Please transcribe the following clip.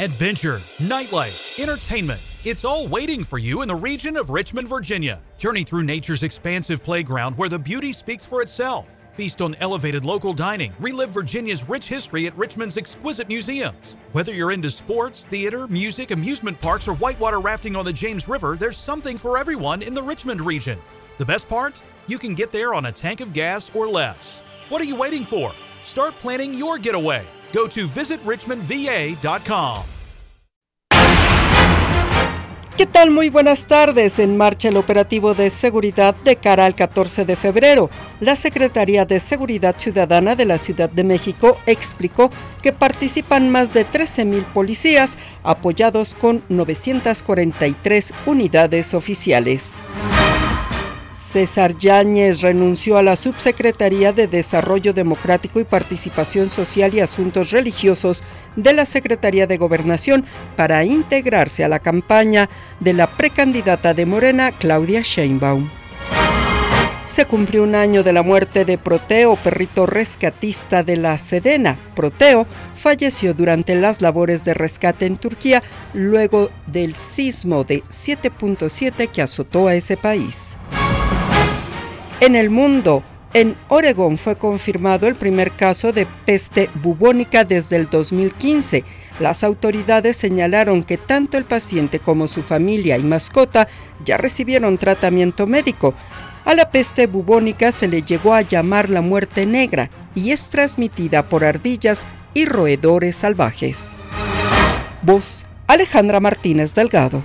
Adventure, nightlife, entertainment. It's all waiting for you in the region of Richmond, Virginia. Journey through nature's expansive playground where the beauty speaks for itself. Feast on elevated local dining. Relive Virginia's rich history at Richmond's exquisite museums. Whether you're into sports, theater, music, amusement parks, or whitewater rafting on the James River, there's something for everyone in the Richmond region. The best part? You can get there on a tank of gas or less. What are you waiting for? Start planning your getaway. Go to. ¿Qué tal? Muy buenas tardes. En marcha el operativo de seguridad de cara al 14 de febrero. La Secretaría de Seguridad Ciudadana de la Ciudad de México explicó que participan más de 13.000 policías apoyados con 943 unidades oficiales. César Yáñez renunció a la Subsecretaría de Desarrollo Democrático y Participación Social y Asuntos Religiosos de la Secretaría de Gobernación para integrarse a la campaña de la precandidata de Morena, Claudia Sheinbaum. Se cumplió un año de la muerte de Proteo, perrito rescatista de la Sedena. Proteo falleció durante las labores de rescate en Turquía luego del sismo de 7.7 que azotó a ese país. En el mundo, en Oregón fue confirmado el primer caso de peste bubónica desde el 2015. Las autoridades señalaron que tanto el paciente como su familia y mascota ya recibieron tratamiento médico. A la peste bubónica se le llegó a llamar la muerte negra y es transmitida por ardillas y roedores salvajes. Voz Alejandra Martínez Delgado.